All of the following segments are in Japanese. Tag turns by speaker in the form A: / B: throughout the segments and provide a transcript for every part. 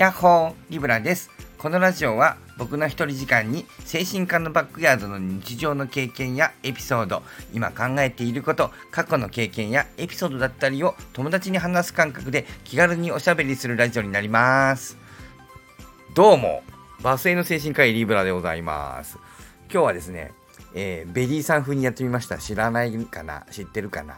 A: ヤッホーリブラです。このラジオは僕の一人時間に精神科のバックヤードの日常の経験やエピソード、今考えていること、過去の経験やエピソードだったりを友達に話す感覚で気軽におしゃべりするラジオになります。どうも、バスへの精神科医リブラでございます。今日はですね、えーベリーさん風にやってみました。知らないかな？知ってるかな？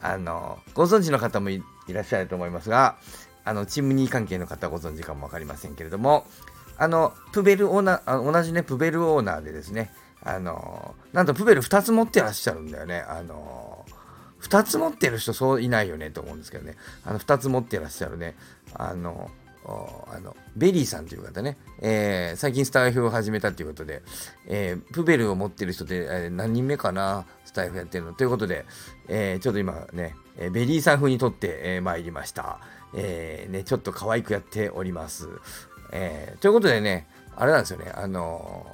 A: あの、ご存知の方もいいらっしゃると思いますが、あの、チムニー関係の方ご存知かもわかりませんけれども、あの、プペルオーナー、同じね、プペルオーナーでですね、あの、なんとプペル2つ持ってらっしゃるんだよね。あの、2つ持ってる人そういないよねと思うんですけどね。あの、2つ持ってらっしゃるね。あの、あのベリーさんという方ね、えー最近スタイフを始めたということで、えープペルを持ってる人で、えー何人目かな、スタイフやってるの。ということで、えーちょっと今ね、えベリーさん風に撮って、えー参りました。えーね、ちょっと可愛くやっております。えーということでね、あれなんですよね、あの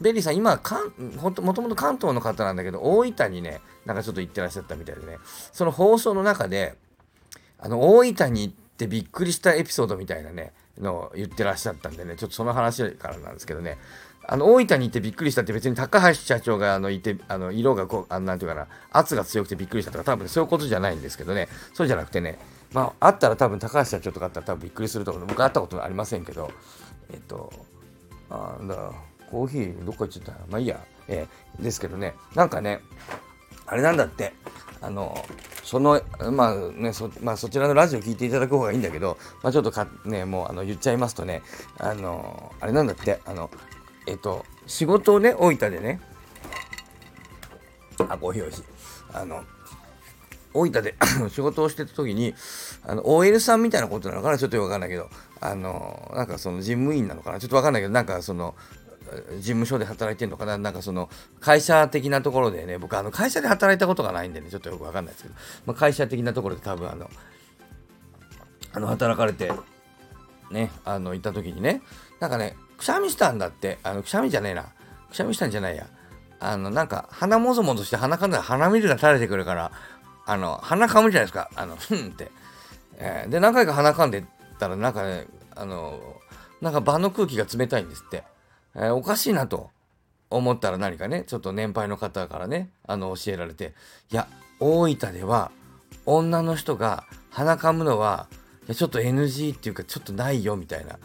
A: ベリーさん、今、かんもともと関東の方なんだけど、大分にね、なんかちょっと行ってらっしゃったみたいでね、その放送の中で、あの、大分に行ってびっくりしたエピソードみたいなね、のを言ってらっしゃったんでね、ちょっとその話からなんですけどね、あの、大分に行ってびっくりしたって別に高橋社長があのいて、あの、色がこう、あのなんていうかな、圧が強くてびっくりしたとか、多分そういうことじゃないんですけどね、そうじゃなくてね、まあ、あったら多分高橋社長とかあったら多分びっくりすると思う。僕会ったことありませんけど、えっと、あーだコーヒーどっか行っちゃった。まあいいや。えーですけどね、なんかね、あれなんだって、あの、その、まあね、そ、まあそちらのラジオ聞いていただく方がいいんだけど、まあちょっとか、ね、もうあの言っちゃいますとね、あの、あれなんだって、あの、えっと、仕事をね、大分でね、あ、コーヒー美味しい。あの、大分で 仕事をしてた時に、あの、OL さんみたいなことなのかな？ちょっとよくわかんないけど、あの、なんかその事務員なのかな？ちょっとわかんないけど、なんかその、事務所で働いてるのかな？なんかその会社的なところでね僕あの会社で働いたことがないんでねちょっとよくわかんないですけど、まあ、会社的なところで多分あのあの働かれてねあのいた時にねなんかねくしゃみしたんだって。あのくしゃみじゃねえな。くしゃみしたんじゃないや。あのなんか鼻もぞもぞして鼻かんだら鼻水が垂れてくるからあの鼻かむじゃないですか。あのふんって、えーで何回か鼻かんでたらなんかねあのなんか場の空気が冷たいんですって、えーおかしいなと思ったら何かねちょっと年配の方からねあの教えられていや大分では女の人が鼻かむのはいやちょっと NG っていうかちょっとないよみたいな。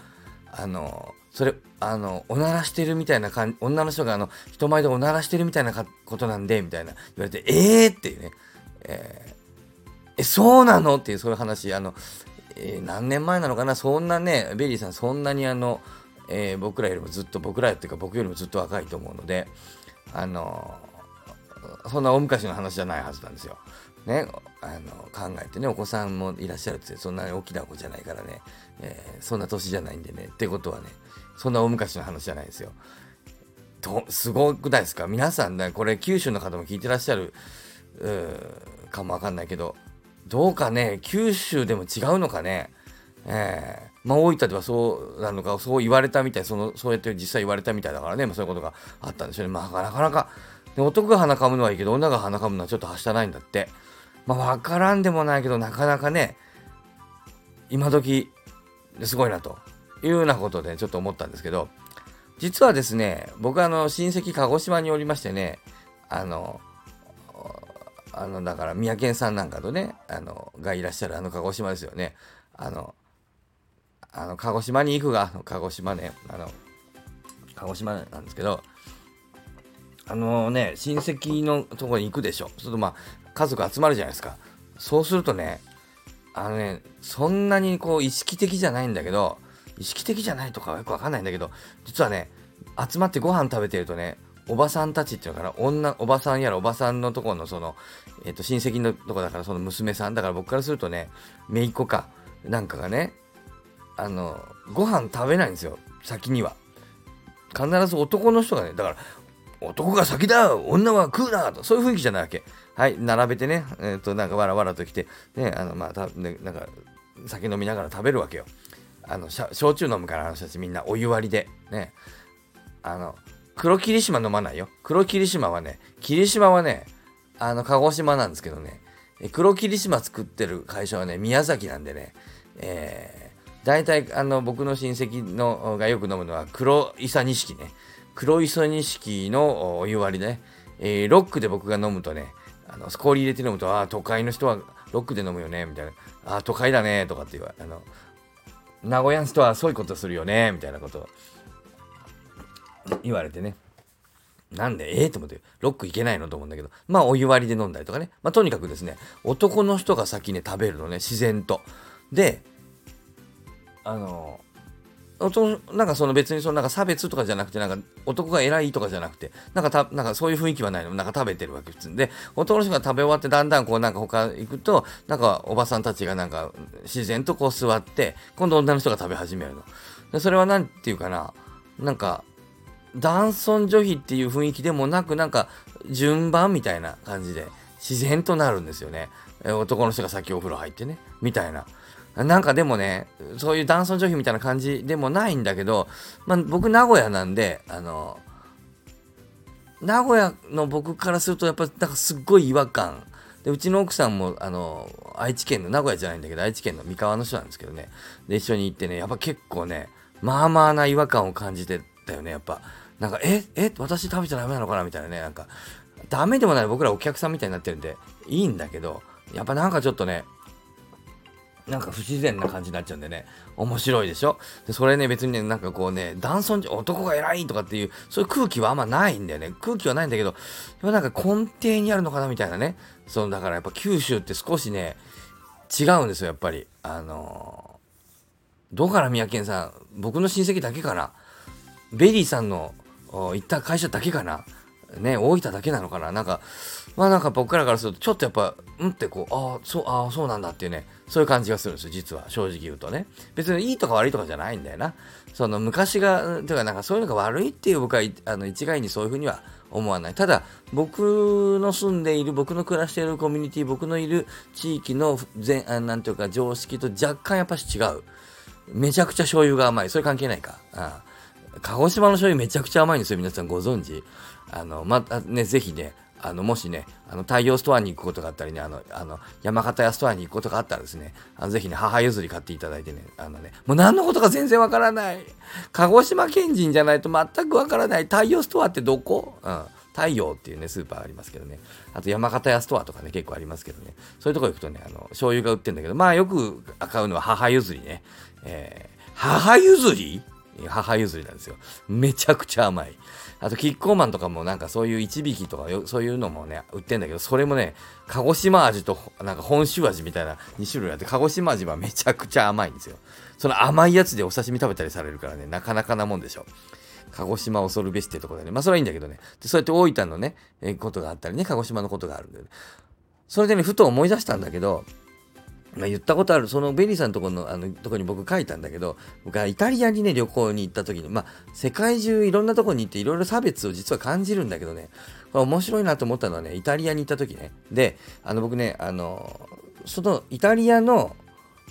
A: あのそれあのおならしてるみたいな感じ女の人があの人前でおならしてるみたいなことなんでみたいな。言われてええー、っていうね、えーえそうなの？っていうそういう話。あの、えー何年前なのかな？そんなねベリーさんそんなにあの、えー僕らよりもずっと僕らっていうか僕よりもずっと若いと思うのであのそんな大昔の話じゃないはずなんですよ。ね、あの考えてねお子さんもいらっしゃるってそんなに大きな子じゃないからね、えーそんな年じゃないんでねってことはねそんな大昔の話じゃないですよ。とすごくないですか？皆さんねこれ九州の方も聞いてらっしゃるうかもわかんないけどどうかね九州でも違うのかね？ええまあ大分ではそうなのかそう言われたみたいそのそうやって実際言われたみたいだからね、まあ、そういうことがあったんでしょうね。まあなかなかで男が鼻かむのはいいけど女が鼻かむのはちょっとはしたないんだって。まあ分からんでもないけどなかなかね今時すごいなというようなことでちょっと思ったんですけど実はですね僕あの親戚鹿児島におりましてねあのあのだから三宅さんなんかとねあのがいらっしゃるあの鹿児島ですよね。あのあの鹿児島に行くが鹿児島ねあの鹿児島なんですけどあのね親戚のとこに行くでしょ。そうするとまあ家族集まるじゃないですか。そうするとねあのねそんなにこう意識的じゃないんだけど意識的じゃないとかはよくわかんないんだけど実はね集まってご飯食べてるとねおばさんたちっていうのかな女おばさんやらおばさんのとこのその、えっと親戚のとこだからその娘さんだから僕からするとね姪っ子かなんかがねあのご飯食べないんですよ。先には。必ず男の人がねだから男が先だ女は食うなとそういう雰囲気じゃないわけ。はい並べてねえっ、となんかわらわらと来てねあのまあた、ね、なんか酒飲みながら食べるわけよ。あの焼酎飲むからあの人たちみんなお湯割りで。ね。あの黒霧島飲まないよ。黒霧島はね霧島はねあの鹿児島なんですけどね。黒霧島作ってる会社はね宮崎なんでね。えー大体あの僕の親戚のがよく飲むのは黒イサ錦ね。黒磯錦のお湯割りね、えー、ロックで僕が飲むとねあの氷入れて飲むとああ都会の人はロックで飲むよねみたいな。ああ都会だねとかって言わあの名古屋の人はそういうことするよねみたいなこと。言われてね。なんでええー、と思って、ロックいけないのと思うんだけど、まあお湯割りで飲んだりとかね。まあとにかくですね、男の人が先ね、食べるのね、自然と。で、あの、なんかその別にそのなんか差別とかじゃなくて、なんか男が偉いとかじゃなくて、なんかた、なんかそういう雰囲気はないの。なんか食べてるわけ普通で、男の人が食べ終わってだんだんこうなんか他行くと、なんかおばさんたちがなんか自然とこう座って、今度女の人が食べ始めるの。でそれは何て言うかな、なんか男尊女卑っていう雰囲気でもなく、なんか順番みたいな感じで自然となるんですよね。男の人が先お風呂入ってね、みたいな。なんかでもね、そういう男尊女卑みたいな感じでもないんだけど、まあ、僕名古屋なんで、あの、名古屋の僕からするとやっぱなんかすっごい違和感。で、うちの奥さんも、あの、愛知県の、名古屋じゃないんだけど、愛知県の三河の人なんですけどね。で、一緒に行ってね、やっぱ結構ね、まあまあな違和感を感じてたよね、やっぱ。なんか、え、え、私食べちゃダメなのかなみたいなね、なんか、ダメでもない僕らお客さんみたいになってるんで、いいんだけど、やっぱなんかちょっとね、なんか不自然な感じになっちゃうんでね、面白いでしょ？で、それね、別にね、なんかこうね、男尊男が偉いとかっていう、そういう空気はあんまないんだよね。空気はないんだけど、やっなんか根底にあるのかなみたいなね。その、だからやっぱ九州って少しね、違うんですよ、やっぱり。あのー、どうかな、皆さん。僕の親戚だけかな。ベリーさんの行った会社だけかな。ね、大分だけなのかな？なんか、まあなんか僕らからすると、ちょっとやっぱ、うんってこう、ああ、そう、ああ、そうなんだっていうね、そういう感じがするんですよ、実は、正直言うとね。別にいいとか悪いとかじゃないんだよな。その昔が、てかなんかそういうのが悪いっていう僕は、あの一概にそういうふうには思わない。ただ、僕の住んでいる、僕の暮らしているコミュニティ、僕のいる地域の全、あなんていうか常識と若干やっぱし違う。めちゃくちゃ醤油が甘い。それ関係ないか。ああ鹿児島の醤油めちゃくちゃ甘いんですよ。皆さんご存知あの、またね、ぜひね、あの、もしね、あの、太陽ストアに行くことがあったりね、あの、あの、山形屋ストアに行くことがあったらですね、あのぜひね、母譲り買っていただいてね、あのね、もう何のことか全然わからない。鹿児島県人じゃないと全くわからない。太陽ストアってどこ？うん。太陽っていうね、スーパーありますけどね。あと山形屋ストアとかね、結構ありますけどね。そういうとこ行くとね、あの、醤油が売ってんだけど、まあよく買うのは母譲りね。えー、母譲り？母譲りなんですよ。めちゃくちゃ甘い。あと、キッコーマンとかもなんかそういう一匹とかそういうのもね、売ってんだけど、それもね、鹿児島味となんか本州味みたいな2種類あって、鹿児島味はめちゃくちゃ甘いんですよ。その甘いやつでお刺身食べたりされるからね、なかなかなもんでしょう。鹿児島恐るべしってとこでね。まあそれはいいんだけどね。で、そうやって大分のね、えことがあったりね、鹿児島のことがあるんだよね。それでね、ふと思い出したんだけど、まあ、言ったことある、そのベリーさんのとこの、あの、とこに僕書いたんだけど、僕はイタリアにね、旅行に行った時に、まあ、世界中いろんなとこに行っていろいろ差別を実は感じるんだけどね、これ面白いなと思ったのはね、イタリアに行った時ね。で、あの、僕ね、あの、そのイタリアの、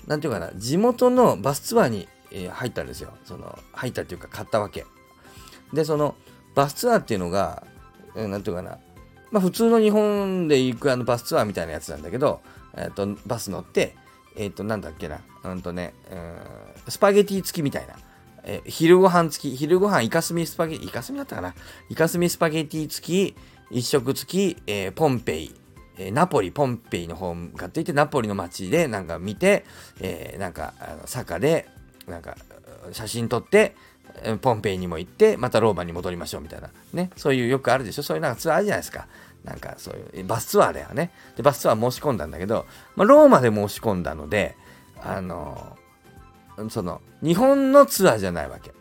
A: なんていうかな、地元のバスツアーに、えー、入ったんですよ。その、入ったっていうか買ったわけ。で、その、バスツアーっていうのが、えー、なんていうかな、まあ普通の日本で行くあのバスツアーみたいなやつなんだけど、えっ、と、バス乗って、えっ、と、なんだっけな、うんとね、うん、スパゲティ付きみたいな。え、昼ご飯付き、昼ご飯イカスミスパゲティ、イカスミだったかなイカスミスパゲティ付き、一食付き、えー、ポンペイ、えー、ナポリ、ポンペイの方向かっていって、ナポリの街でなんか見て、えー、なんか、あの坂で、なんか、写真撮って、ポンペイにも行って、またローマに戻りましょうみたいな。ね。そういうよくあるでしょそういうなんかツアーあるじゃないですか。なんかそういう、バスツアーだよね。で、バスツアー申し込んだんだけど、まあ、ローマで申し込んだので、あの、その、日本のツアーじゃないわけ。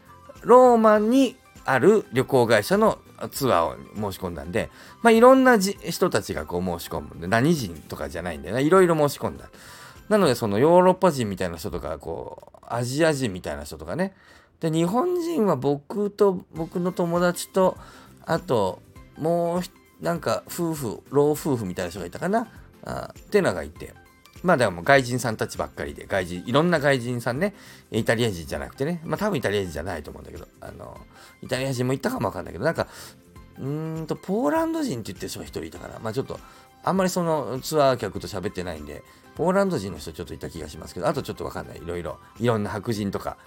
A: ローマにある旅行会社のツアーを申し込んだんで、まあ、いろんな人たちがこう申し込むんで、何人とかじゃないんだよね。いろいろ申し込んだ。なので、そのヨーロッパ人みたいな人とか、こう、アジア人みたいな人とかね。で、日本人は僕と僕の友達と、あと、もう一なんか夫婦、老夫婦みたいな人がいたかな？あっていうのがいて。まあでも外人さんたちばっかりで、外人、いろんな外人さんね、イタリア人じゃなくてね、まあ多分イタリア人じゃないと思うんだけど、あの、イタリア人もいたかもわかんないけど、なんか、うんと、ポーランド人って言ってる人が一人いたから、まあちょっと、あんまりそのツアー客と喋ってないんで、ポーランド人の人ちょっといた気がしますけど、あとちょっとわかんない。いろいろ。いろんな白人とか、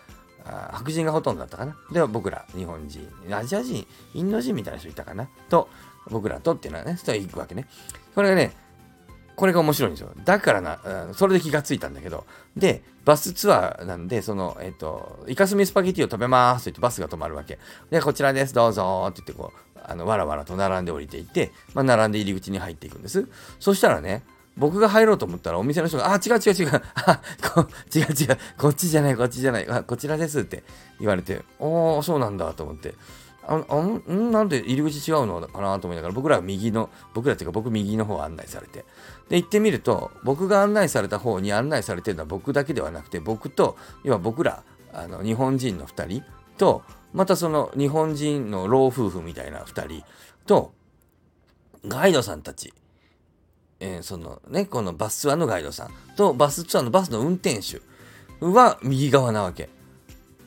A: あ白人がほとんどだったかな。では、僕ら、日本人、アジア人、インド人みたいな人いたかな。と、僕らとっていうのはね、人が行くわけね。これがね、これが面白いんですよ。だからな、それで気がついたんだけど、で、バスツアーなんで、その、えっ、と、イカスミスパゲティを食べますと言ってバスが止まるわけ。で、こちらです、どうぞって言って、こう、あの、わらわらと並んで降りていって、まあ、並んで入り口に入っていくんです。そしたらね、僕が入ろうと思ったらお店の人が、あ、違う違う違う、あ、こ違う違う、こっちじゃない、こっちじゃない、あ、こちらですって言われて、おー、そうなんだと思って、ああんなんで入り口違うのかなと思いながら僕らは右の僕らっていうか僕右の方案内されて。で行ってみると僕が案内された方に案内されてるのは僕だけではなくて僕と今僕らあの日本人の2人とまたその日本人の老夫婦みたいな2人とガイドさんたち、えー、そのねこのバスツアーのガイドさんとバスツアーのバスの運転手は右側なわけ。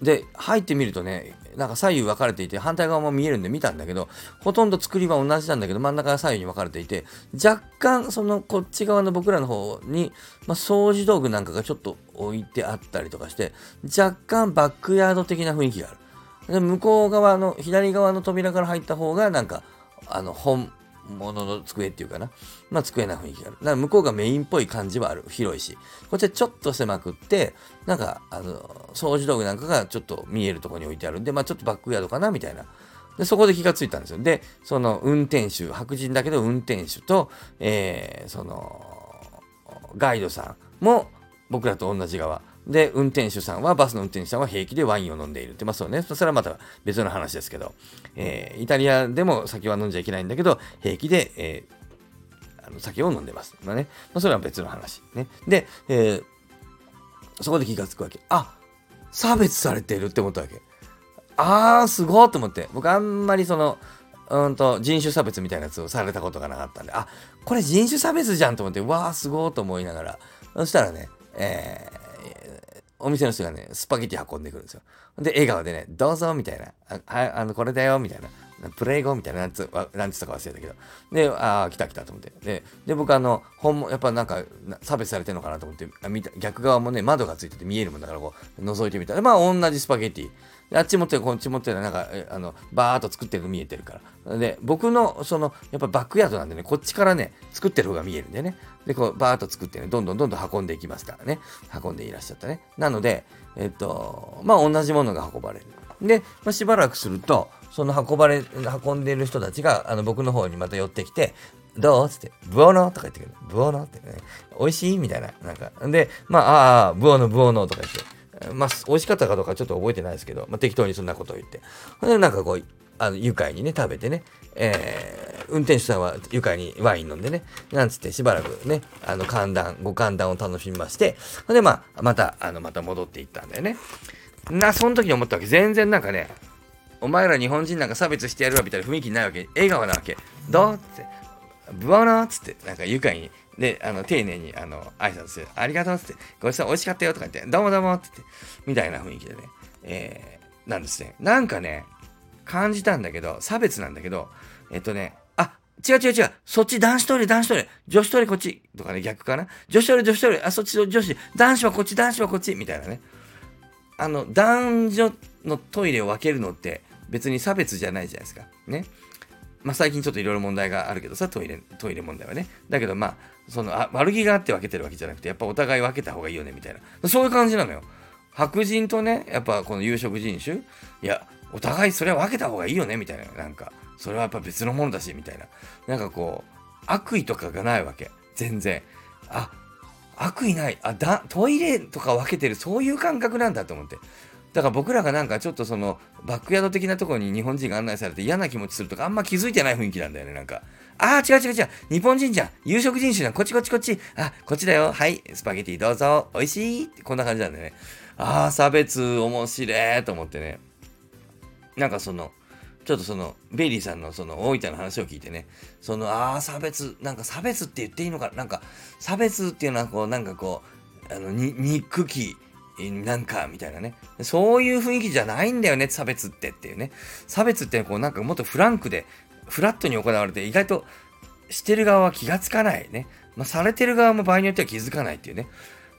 A: で入ってみるとねなんか左右分かれていて、反対側も見えるんで見たんだけど、ほとんど作りは同じなんだけど、真ん中が左右に分かれていて、若干、そのこっち側の僕らの方に、まあ、掃除道具なんかがちょっと置いてあったりとかして、若干バックヤード的な雰囲気がある。で向こう側の、左側の扉から入った方が、なんか、あの、本、ものの机っていうかな。まあ机な雰囲気がある。だから向こうがメインっぽい感じはある。広いし。こっちはちょっと狭くって、なんか、あの、掃除道具なんかがちょっと見えるとこに置いてあるんで、まあちょっとバックヤードかなみたいな。で、そこで気がついたんですよ。で、その運転手、白人だけど運転手と、えー、その、ガイドさんも僕らと同じ側。で、運転手さんは、バスの運転手さんは平気でワインを飲んでいるって、まあそうね、それはまた別の話ですけど、えー、イタリアでも酒は飲んじゃいけないんだけど、平気で、えー、あの酒を飲んでます。まあね、まあそれは別の話。ね。で、えー、そこで気がつくわけ。あ差別されてるって思ったわけ。あー、すごいと思って。僕あんまりその、うんと人種差別みたいなやつをされたことがなかったんで、あこれ人種差別じゃんと思って、わー、すごいと思いながら、そしたらね、えー、お店の人がね、スパゲティ運んでくるんですよ。で、笑顔でね、どうぞみたいな、はい、あの、これだよみたいな、プレイ語みたいな、なんつ、なんつったか忘れたけど。で、ああ、来た来たと思って。で、で僕あの、本も、やっぱなんか、差別されてるのかなと思って、見た逆側もね、窓がついてて見えるもんだから、こう、覗いてみたら、まあ、同じスパゲティ。あっち持ってる、こっち持ってる、なんか、あの、バーっと作ってるの見えてるから。で、僕の、その、やっぱバックヤードなんでね、こっちからね、作ってる方が見えるんでね。で、こう、バーっと作ってね、どんどんどんどん運んでいきますからね。運んでいらっしゃったね。なので、えっと、まあ、同じものが運ばれる。で、まあ、しばらくすると、その運ばれ、運んでいる人たちが、あの、僕の方にまた寄ってきて、どうつって、ブオノとか言ってくる。ブオノってね、美味しい？みたいな。なんか、で、まあ、ああ、ブオノ、ブオノとか言って、まあ、美味しかったかどうかちょっと覚えてないですけど、まあ、適当にそんなことを言って。ほんで、なんかこう、あの愉快にね、食べてね、えー、運転手さんは愉快にワイン飲んでね、なんつってしばらくね、あの、寒暖、ご寒暖を楽しみまして、ほんで、まあ、また、あの、また戻っていったんだよね。な、その時に思ったわけ。全然なんかね、お前ら日本人なんか差別してやるわみたいな雰囲気ないわけ。笑顔なわけ。どうって、ブワナーっつって、なんか愉快に、で、あの、丁寧に、あの、挨拶して、ありがとうっつって、ごちそう美味しかったよとか言って、どうもどうもってって、みたいな雰囲気でね、えー、なんですね。なんかね、感じたんだけど、差別なんだけど、えっとね、あ、違う違う違う、そっち男子トイレ、男子トイレ、女子トイレこっち、とかね、逆かな？女子トイレ、女子トイレ、あ、そっち女子、男子はこっち、男子はこっち、みたいなね。あの、男女のトイレを分けるのって別に差別じゃないじゃないですか。ね。まあ、最近ちょっといろいろ問題があるけどさ、トイレ、トイレ問題はね。だけどまあ、そのあ悪気があって分けてるわけじゃなくて、やっぱお互い分けた方がいいよね、みたいな。そういう感じなのよ。白人とね、やっぱこの有色人種、いや、お互いそれは分けた方がいいよねみたいな。なんか、それはやっぱ別のものだし、みたいな。なんかこう、悪意とかがないわけ。全然。あ、悪意ない。あ、だ、トイレとか分けてる、そういう感覚なんだと思って。だから僕らがなんかちょっとそのバックヤード的なところに日本人が案内されて嫌な気持ちするとかあんま気づいてない雰囲気なんだよね、なんか。ああ、違う違う違う。日本人じゃん。有色人種だ。こっちこっちこっち。あ、こっちだよ。はい。スパゲティどうぞ。美味しいってこんな感じなんだよね。ああ、差別面白いと思ってね。なんかその、ちょっとその、ベイリーさんのその大分の話を聞いてね、その、ああ、差別、なんか差別って言っていいのかなんか、差別っていうのはこう、なんかこう、あの、に、憎き、なんか、みたいなね。そういう雰囲気じゃないんだよね、差別ってっていうね。差別ってこう、なんかもっとフランクで、フラットに行われて意外としてる側は気がつかないね。まあ、されてる側も場合によっては気づかないっていうね。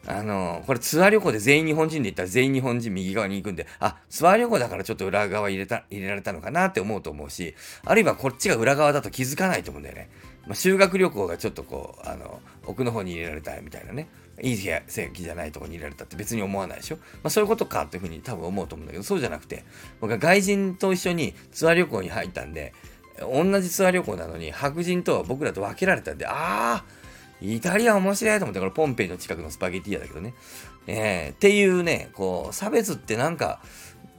A: あのこれツアー旅行で全員日本人で行ったら全員日本人右側に行くんで、あ、ツアー旅行だからちょっと裏側入れた、入れられたのかなって思うと思うし、あるいはこっちが裏側だと気づかないと思うんだよね。まあ、修学旅行がちょっとこう、あの、奥の方に入れられたみたいなね。いい席じゃないとこに入れられたって別に思わないでしょ？まあ、そういうことかっていうふうに多分思うと思うんだけど、そうじゃなくて、僕は外人と一緒にツアー旅行に入ったんで、同じツアー旅行なのに白人と僕らと分けられたんで、ああ、イタリア面白いと思って、これポンペイの近くのスパゲティ屋だけどね。えー、っていうね、こう、差別ってなんか、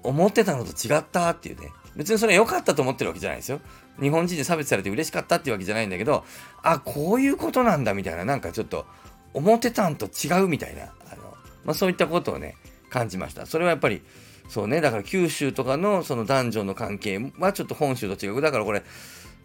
A: 思ってたのと違ったっていうね。別にそれ良かったと思ってるわけじゃないですよ。日本人で差別されて嬉しかったっていうわけじゃないんだけど、あ、こういうことなんだみたいな、なんかちょっと、思ってたんと違うみたいな、あの、まあ、そういったことをね、感じました。それはやっぱり、そうね、だから九州とかのその男女の関係はちょっと本州と違う。だからこれ、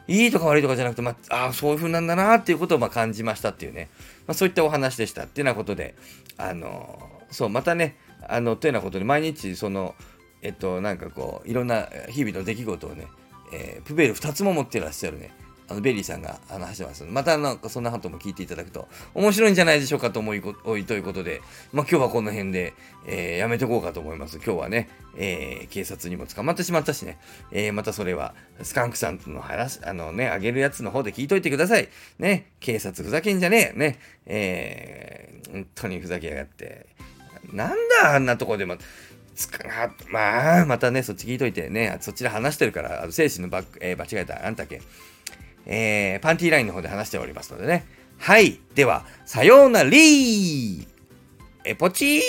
A: いいとか悪いとかじゃなくて、まあ、あそういう風なんだなっていうことをま感じましたっていうね、まあ、そういったお話でしたっていうようなことで、あのそう、またね、あの、というようなことで、毎日、その、えっと、なんかこう、いろんな日々の出来事をね、えー、プペル2つも持ってらっしゃるね、あのベリーさんがあの話してますまたなんかそんなことも聞いていただくと面白いんじゃないでしょうかと思いおいということで、まあ、今日はこの辺で、えー、やめておこうかと思います。今日はね、えー、警察にも捕まってしまったしね、えー、またそれはスカンクさんとの話、あのね、あげるやつの方で聞いといてください。ね、警察ふざけんじゃねえ。ね、えー、本当にふざけやがって。なんだあんなとこでも。つかまあ、またね、そっち聞いといてね、そちで話してるから、あの精神のバック、えー、間違えた、あんたけ。えー、パンティーラインの方で話しておりますのでね。はい。では、さようならえぽちー